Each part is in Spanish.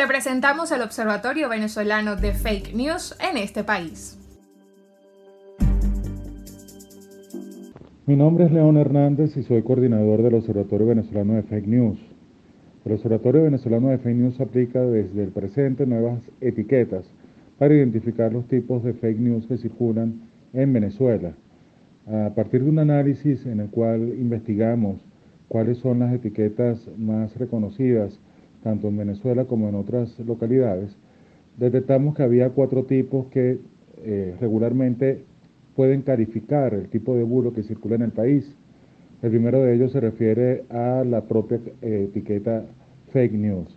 Te presentamos el Observatorio Venezolano de Fake News en este país. Mi nombre es León Hernández y soy coordinador del Observatorio Venezolano de Fake News. El Observatorio Venezolano de Fake News aplica desde el presente nuevas etiquetas para identificar los tipos de fake news que circulan en Venezuela. A partir de un análisis en el cual investigamos cuáles son las etiquetas más reconocidas tanto en Venezuela como en otras localidades, detectamos que había cuatro tipos que eh, regularmente pueden calificar el tipo de bulo que circula en el país. El primero de ellos se refiere a la propia eh, etiqueta fake news,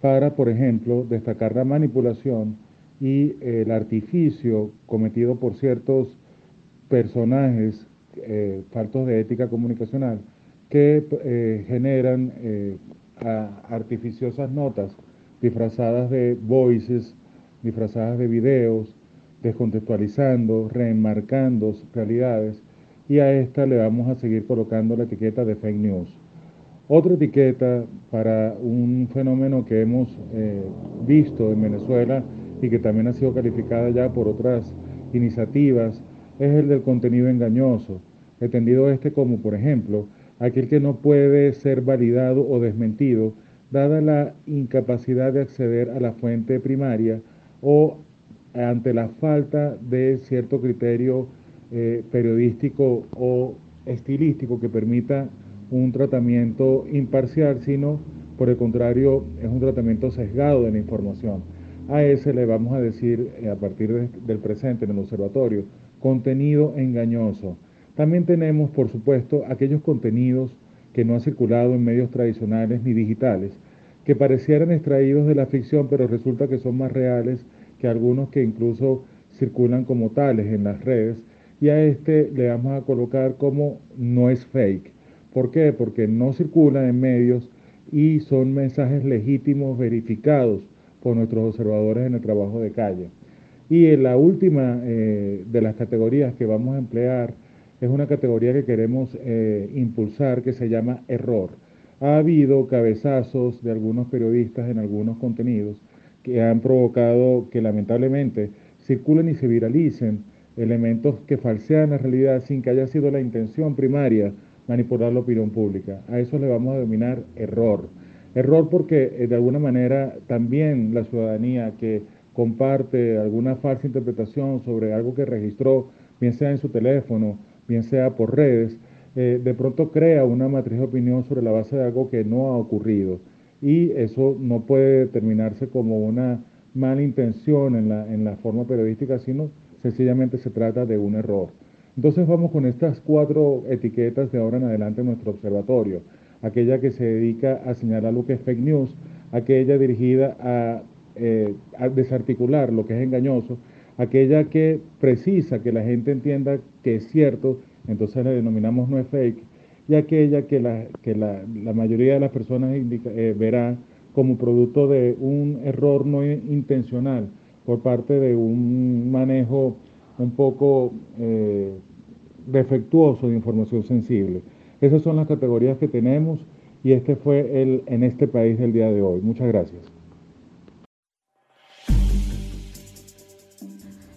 para, por ejemplo, destacar la manipulación y el artificio cometido por ciertos personajes eh, faltos de ética comunicacional que eh, generan eh, artificiosas notas disfrazadas de voices, disfrazadas de videos, descontextualizando, reenmarcando realidades y a esta le vamos a seguir colocando la etiqueta de fake news. Otra etiqueta para un fenómeno que hemos visto en Venezuela y que también ha sido calificada ya por otras iniciativas es el del contenido engañoso, entendido este como, por ejemplo, aquel que no puede ser validado o desmentido dada la incapacidad de acceder a la fuente primaria o ante la falta de cierto criterio eh, periodístico o estilístico que permita un tratamiento imparcial, sino por el contrario es un tratamiento sesgado de la información. A ese le vamos a decir eh, a partir del presente en el observatorio contenido engañoso. También tenemos, por supuesto, aquellos contenidos que no han circulado en medios tradicionales ni digitales, que parecieran extraídos de la ficción, pero resulta que son más reales que algunos que incluso circulan como tales en las redes, y a este le vamos a colocar como no es fake. ¿Por qué? Porque no circulan en medios y son mensajes legítimos verificados con nuestros observadores en el trabajo de calle. Y en la última eh, de las categorías que vamos a emplear es una categoría que queremos eh, impulsar que se llama error. Ha habido cabezazos de algunos periodistas en algunos contenidos que han provocado que lamentablemente circulen y se viralicen elementos que falsean la realidad sin que haya sido la intención primaria manipular la opinión pública. A eso le vamos a denominar error. Error porque eh, de alguna manera también la ciudadanía que comparte alguna falsa interpretación sobre algo que registró, bien sea en su teléfono, bien sea por redes, eh, de pronto crea una matriz de opinión sobre la base de algo que no ha ocurrido. Y eso no puede determinarse como una mala intención en la, en la forma periodística, sino sencillamente se trata de un error. Entonces vamos con estas cuatro etiquetas de ahora en adelante en nuestro observatorio aquella que se dedica a señalar lo que es fake news, aquella dirigida eh, a, desarticular lo que es engañoso, aquella que precisa que la gente entienda que es cierto, entonces la denominamos no es fake, y aquella que la, que la, mayoría de las personas eh, verá como producto de un error no intencional por parte de un manejo un poco eh, defectuoso de información sensible. Esas son las categorías que tenemos y este fue el en este país del día de hoy. Muchas gracias.